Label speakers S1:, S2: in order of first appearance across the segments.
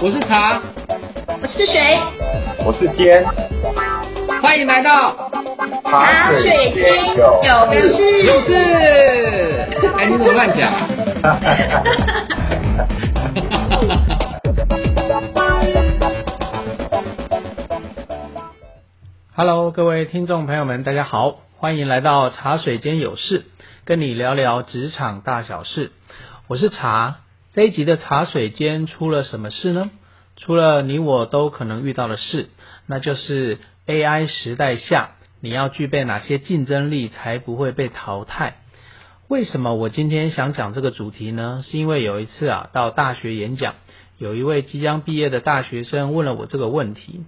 S1: 我是茶，
S2: 我是水，
S3: 我是尖，
S1: 欢迎来到
S2: 茶水间有事
S1: 有事。哎，你怎么乱讲？
S4: Hello，各位听众朋友们，大家好，欢迎来到茶水间有事，跟你聊聊职场大小事。我是茶，这一集的茶水间出了什么事呢？出了你我都可能遇到的事，那就是 AI 时代下，你要具备哪些竞争力才不会被淘汰？为什么我今天想讲这个主题呢？是因为有一次啊，到大学演讲，有一位即将毕业的大学生问了我这个问题，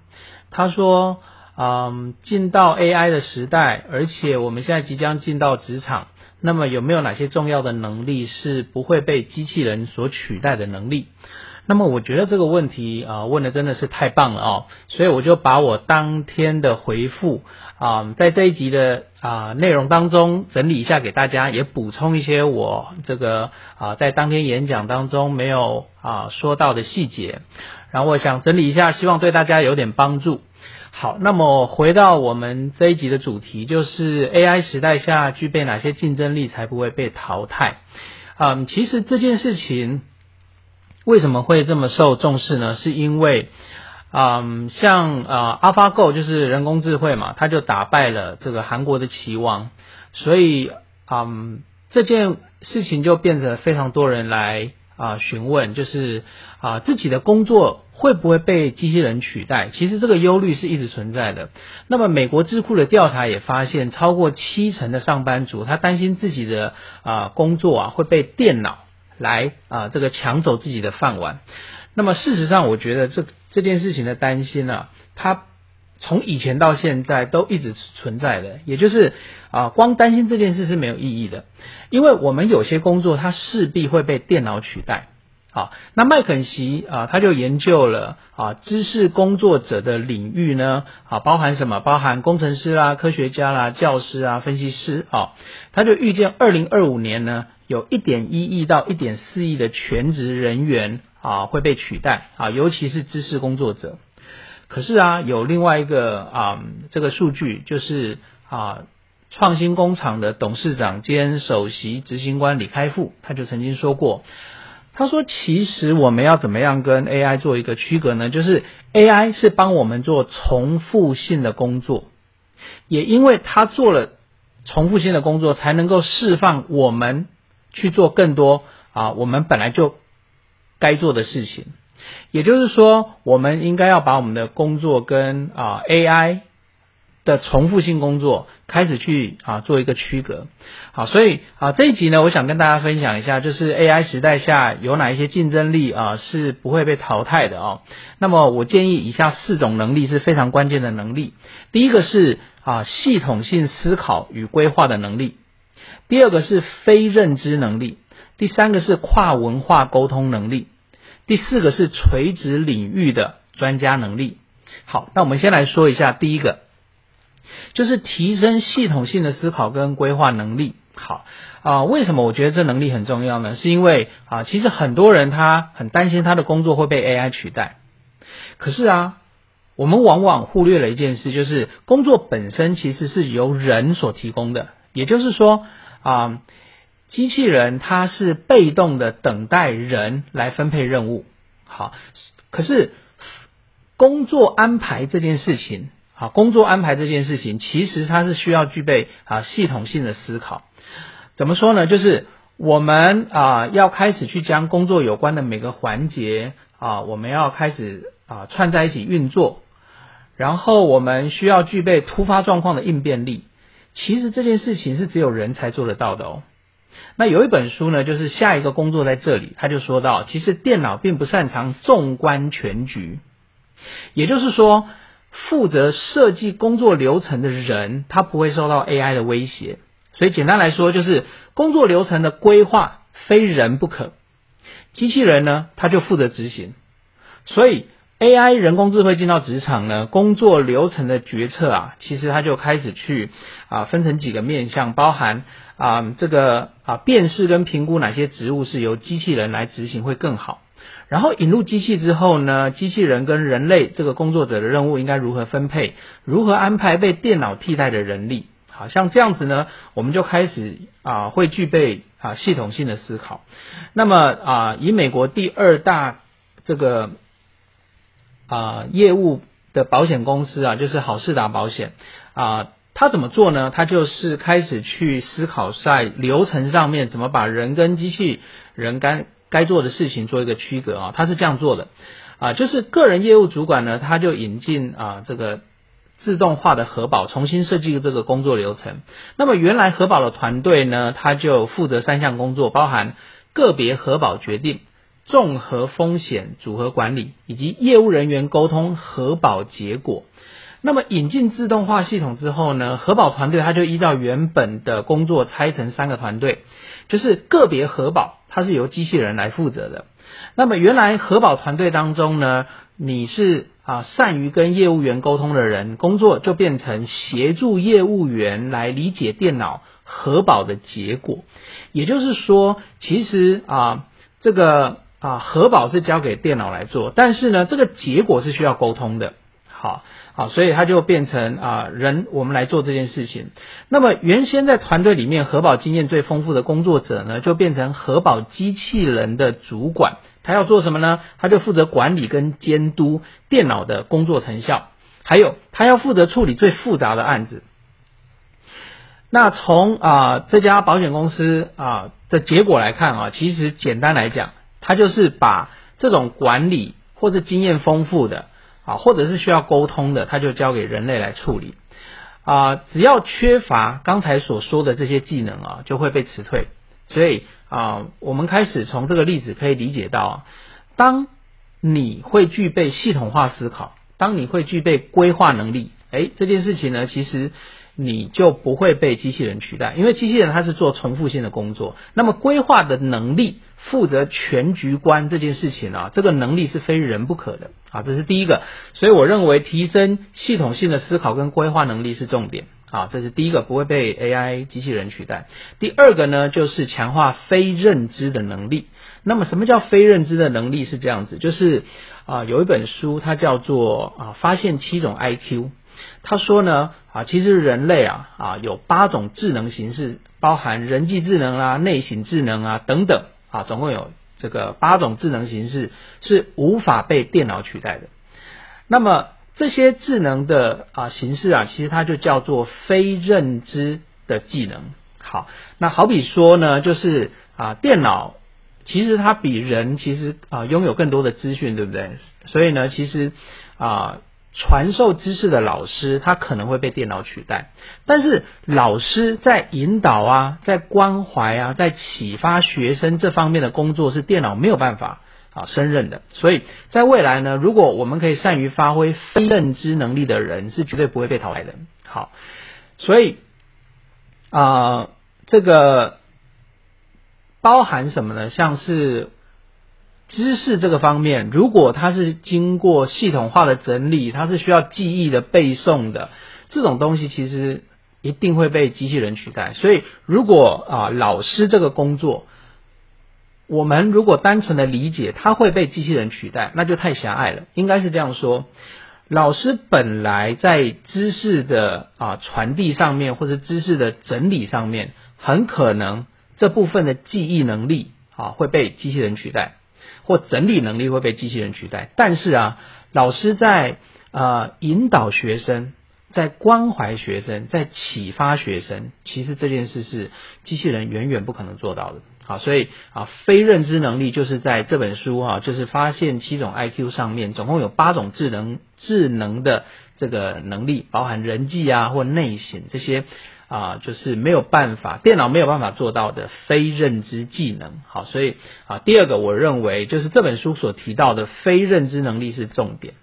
S4: 他说。嗯，进到 AI 的时代，而且我们现在即将进到职场，那么有没有哪些重要的能力是不会被机器人所取代的能力？那么我觉得这个问题啊、问的真的是太棒了哦，所以我就把我当天的回复啊、在这一集的啊、内容当中整理一下给大家，也补充一些我这个啊、在当天演讲当中没有啊、说到的细节，然后我想整理一下，希望对大家有点帮助。好，那么回到我们这一集的主题，就是 AI 时代下具备哪些竞争力才不会被淘汰？嗯，其实这件事情为什么会这么受重视呢？是因为，嗯，像呃 AlphaGo 就是人工智慧嘛，它就打败了这个韩国的棋王，所以嗯，这件事情就变成非常多人来啊询问，就是啊自己的工作。会不会被机器人取代？其实这个忧虑是一直存在的。那么美国智库的调查也发现，超过七成的上班族他担心自己的啊、工作啊会被电脑来啊、这个抢走自己的饭碗。那么事实上，我觉得这这件事情的担心呢、啊，它从以前到现在都一直存在的。也就是啊、光担心这件事是没有意义的，因为我们有些工作它势必会被电脑取代。好，那麦肯锡啊，他就研究了啊，知识工作者的领域呢，啊，包含什么？包含工程师啦、科学家啦、教师啊、分析师啊，他就预见二零二五年呢，有一点一亿到一点四亿的全职人员啊会被取代啊，尤其是知识工作者。可是啊，有另外一个啊，这个数据就是啊，创新工厂的董事长兼首席执行官李开复，他就曾经说过。他说：“其实我们要怎么样跟 AI 做一个区隔呢？就是 AI 是帮我们做重复性的工作，也因为它做了重复性的工作，才能够释放我们去做更多啊，我们本来就该做的事情。也就是说，我们应该要把我们的工作跟啊 AI。”的重复性工作开始去啊做一个区隔，好，所以啊这一集呢，我想跟大家分享一下，就是 AI 时代下有哪一些竞争力啊是不会被淘汰的哦。那么我建议以下四种能力是非常关键的能力，第一个是啊系统性思考与规划的能力，第二个是非认知能力，第三个是跨文化沟通能力，第四个是垂直领域的专家能力。好，那我们先来说一下第一个。就是提升系统性的思考跟规划能力。好啊，为什么我觉得这能力很重要呢？是因为啊，其实很多人他很担心他的工作会被 AI 取代。可是啊，我们往往忽略了一件事，就是工作本身其实是由人所提供的。也就是说啊，机器人它是被动的等待人来分配任务。好，可是工作安排这件事情。好，工作安排这件事情，其实它是需要具备啊系统性的思考。怎么说呢？就是我们啊要开始去将工作有关的每个环节啊，我们要开始啊串在一起运作。然后我们需要具备突发状况的应变力。其实这件事情是只有人才做得到的哦。那有一本书呢，就是下一个工作在这里，他就说到，其实电脑并不擅长纵观全局，也就是说。负责设计工作流程的人，他不会受到 AI 的威胁。所以简单来说，就是工作流程的规划非人不可，机器人呢，他就负责执行。所以 AI 人工智慧进到职场呢，工作流程的决策啊，其实它就开始去啊分成几个面向，包含啊这个啊辨识跟评估哪些职务是由机器人来执行会更好。然后引入机器之后呢，机器人跟人类这个工作者的任务应该如何分配，如何安排被电脑替代的人力？好像这样子呢，我们就开始啊会具备啊系统性的思考。那么啊，以美国第二大这个啊业务的保险公司啊，就是好事达保险啊，他怎么做呢？他就是开始去思考在流程上面怎么把人跟机器人该该做的事情做一个区隔啊。他是这样做的啊，就是个人业务主管呢，他就引进啊这个。自动化的核保重新设计这个工作流程。那么原来核保的团队呢，他就负责三项工作，包含个别核保决定、综合风险组合管理以及业务人员沟通核保结果。那么引进自动化系统之后呢，核保团队他就依照原本的工作拆成三个团队，就是个别核保，它是由机器人来负责的。那么原来核保团队当中呢，你是。啊，善于跟业务员沟通的人，工作就变成协助业务员来理解电脑核保的结果。也就是说，其实啊，这个啊核保是交给电脑来做，但是呢，这个结果是需要沟通的。好，好，所以它就变成啊人我们来做这件事情。那么原先在团队里面核保经验最丰富的工作者呢，就变成核保机器人的主管。他要做什么呢？他就负责管理跟监督电脑的工作成效，还有他要负责处理最复杂的案子。那从啊这家保险公司啊的结果来看啊，其实简单来讲，他就是把这种管理或者经验丰富的或者是需要沟通的，他就交给人类来处理啊。只要缺乏刚才所说的这些技能啊，就会被辞退。所以啊，我们开始从这个例子可以理解到，当你会具备系统化思考，当你会具备规划能力，哎，这件事情呢，其实你就不会被机器人取代，因为机器人它是做重复性的工作。那么规划的能力，负责全局观这件事情啊，这个能力是非人不可的啊，这是第一个。所以我认为提升系统性的思考跟规划能力是重点。啊，这是第一个不会被 AI 机器人取代。第二个呢，就是强化非认知的能力。那么，什么叫非认知的能力？是这样子，就是啊，有一本书，它叫做啊，发现七种 IQ。他说呢，啊，其实人类啊啊有八种智能形式，包含人际智能啊、内省智能啊等等啊，总共有这个八种智能形式是无法被电脑取代的。那么这些智能的啊形式啊，其实它就叫做非认知的技能。好，那好比说呢，就是啊电脑其实它比人其实啊拥有更多的资讯，对不对？所以呢，其实啊传授知识的老师他可能会被电脑取代，但是老师在引导啊、在关怀啊、在启发学生这方面的工作是电脑没有办法。啊，胜任的，所以在未来呢，如果我们可以善于发挥非认知能力的人，是绝对不会被淘汰的。好，所以啊，这个包含什么呢？像是知识这个方面，如果它是经过系统化的整理，它是需要记忆的背诵的，这种东西其实一定会被机器人取代。所以，如果啊，老师这个工作，我们如果单纯的理解它会被机器人取代，那就太狭隘了。应该是这样说：老师本来在知识的啊传递上面，或者知识的整理上面，很可能这部分的记忆能力啊会被机器人取代，或整理能力会被机器人取代。但是啊，老师在啊引导学生，在关怀学生，在启发学生，其实这件事是机器人远远不可能做到的。好，所以啊，非认知能力就是在这本书哈，就是发现七种 IQ 上面，总共有八种智能智能的这个能力，包含人际啊或内省这些啊，就是没有办法电脑没有办法做到的非认知技能。好，所以啊，第二个我认为就是这本书所提到的非认知能力是重点。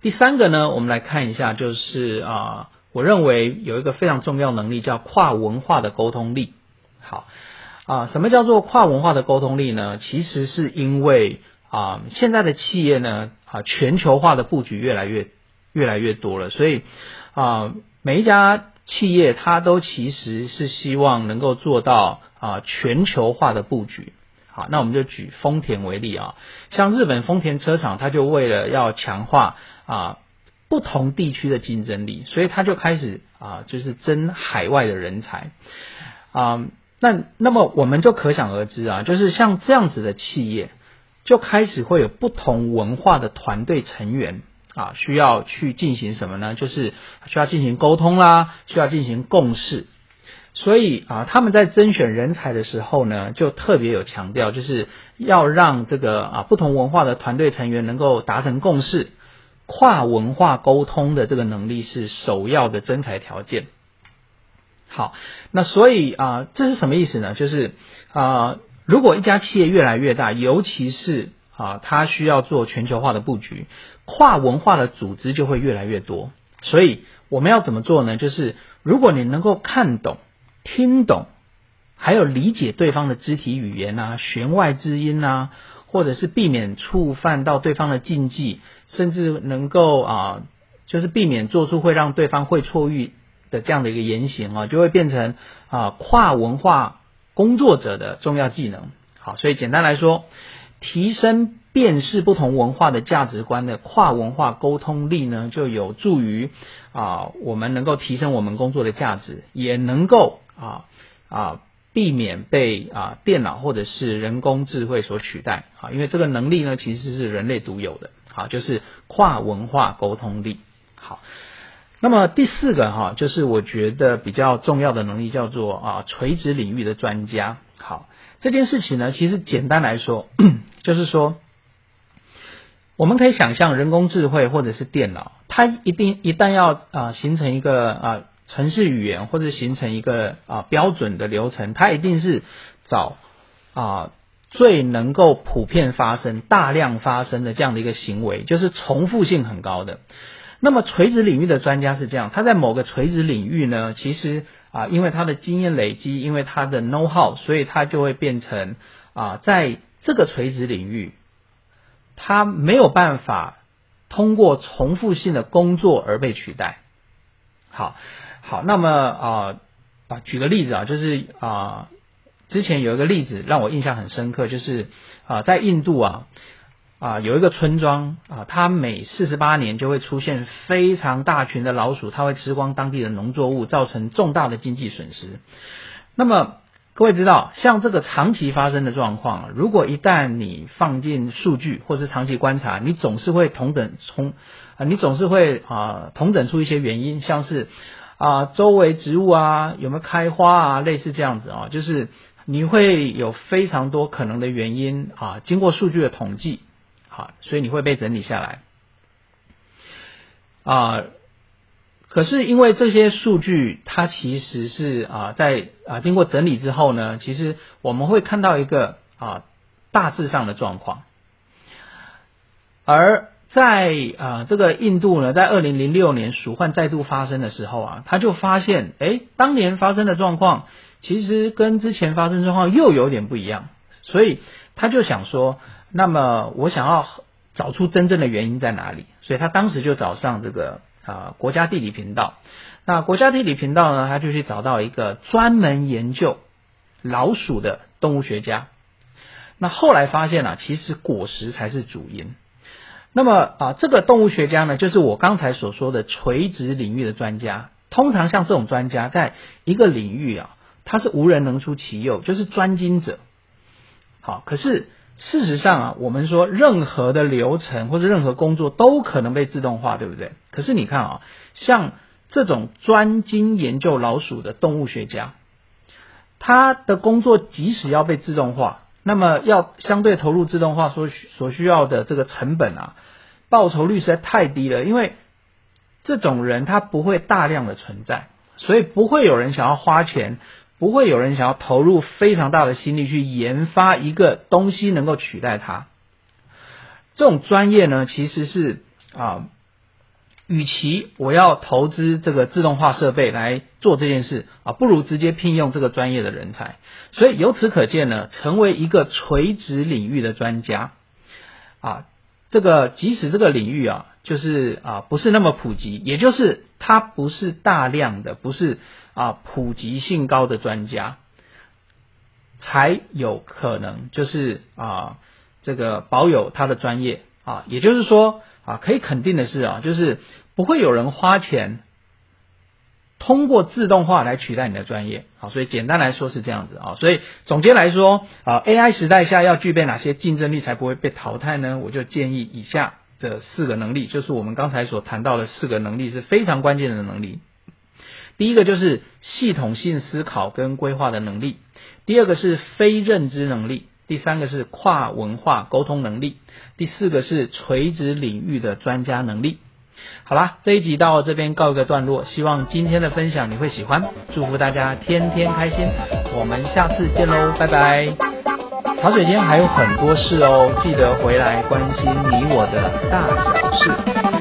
S4: 第三个呢，我们来看一下，就是啊，我认为有一个非常重要能力叫跨文化的沟通力。好。啊，什么叫做跨文化的沟通力呢？其实是因为啊，现在的企业呢，啊，全球化的布局越来越越来越多了，所以啊，每一家企业它都其实是希望能够做到啊全球化的布局。好，那我们就举丰田为例啊，像日本丰田车厂，它就为了要强化啊不同地区的竞争力，所以它就开始啊就是争海外的人才啊。那那么我们就可想而知啊，就是像这样子的企业，就开始会有不同文化的团队成员啊，需要去进行什么呢？就是需要进行沟通啦，需要进行共识。所以啊，他们在甄选人才的时候呢，就特别有强调，就是要让这个啊不同文化的团队成员能够达成共识，跨文化沟通的这个能力是首要的征才条件。好，那所以啊，这是什么意思呢？就是啊，如果一家企业越来越大，尤其是啊，它需要做全球化的布局，跨文化的组织就会越来越多。所以我们要怎么做呢？就是如果你能够看懂。听懂，还有理解对方的肢体语言啊，弦外之音啊，或者是避免触犯到对方的禁忌，甚至能够啊，就是避免做出会让对方会错意的这样的一个言行啊，就会变成啊跨文化工作者的重要技能。好，所以简单来说，提升辨识不同文化的价值观的跨文化沟通力呢，就有助于啊我们能够提升我们工作的价值，也能够。啊啊，避免被啊电脑或者是人工智慧所取代啊，因为这个能力呢其实是人类独有的，好，就是跨文化沟通力。好，那么第四个哈，就是我觉得比较重要的能力叫做啊垂直领域的专家。好，这件事情呢，其实简单来说，就是说，我们可以想象人工智慧或者是电脑，它一定一旦要啊形成一个啊。城市语言或者形成一个啊标准的流程，它一定是找啊最能够普遍发生、大量发生的这样的一个行为，就是重复性很高的。那么垂直领域的专家是这样，他在某个垂直领域呢，其实啊因为他的经验累积，因为他的 know how，所以他就会变成啊在这个垂直领域，他没有办法通过重复性的工作而被取代。好。好，那么啊啊，举个例子啊，就是啊，之前有一个例子让我印象很深刻，就是啊，在印度啊啊有一个村庄啊，它每四十八年就会出现非常大群的老鼠，它会吃光当地的农作物，造成重大的经济损失。那么各位知道，像这个长期发生的状况，如果一旦你放进数据或是长期观察，你总是会同等从啊，你总是会啊同等出一些原因，像是。啊，周围植物啊有没有开花啊？类似这样子啊，就是你会有非常多可能的原因啊，经过数据的统计，好，所以你会被整理下来。啊，可是因为这些数据它其实是啊，在啊经过整理之后呢，其实我们会看到一个啊大致上的状况，而。在啊，这个印度呢，在二零零六年鼠患再度发生的时候啊，他就发现，哎，当年发生的状况其实跟之前发生状况又有点不一样，所以他就想说，那么我想要找出真正的原因在哪里，所以他当时就找上这个啊国家地理频道，那国家地理频道呢，他就去找到一个专门研究老鼠的动物学家，那后来发现啊，其实果实才是主因。那么啊，这个动物学家呢，就是我刚才所说的垂直领域的专家。通常像这种专家，在一个领域啊，他是无人能出其右，就是专精者。好，可是事实上啊，我们说任何的流程或者任何工作都可能被自动化，对不对？可是你看啊，像这种专精研究老鼠的动物学家，他的工作即使要被自动化。那么要相对投入自动化所所需要的这个成本啊，报酬率实在太低了，因为这种人他不会大量的存在，所以不会有人想要花钱，不会有人想要投入非常大的心力去研发一个东西能够取代它。这种专业呢，其实是啊。与其我要投资这个自动化设备来做这件事啊，不如直接聘用这个专业的人才。所以由此可见呢，成为一个垂直领域的专家啊，这个即使这个领域啊，就是啊不是那么普及，也就是它不是大量的，不是啊普及性高的专家，才有可能就是啊这个保有他的专业啊，也就是说啊可以肯定的是啊，就是不会有人花钱通过自动化来取代你的专业。好，所以简单来说是这样子啊。所以总结来说啊，AI 时代下要具备哪些竞争力才不会被淘汰呢？我就建议以下这四个能力，就是我们刚才所谈到的四个能力是非常关键的能力。第一个就是系统性思考跟规划的能力，第二个是非认知能力，第三个是跨文化沟通能力，第四个是垂直领域的专家能力。好啦，这一集到这边告一个段落，希望今天的分享你会喜欢，祝福大家天天开心，我们下次见喽，拜拜。茶水间还有很多事哦，记得回来关心你我的大小事。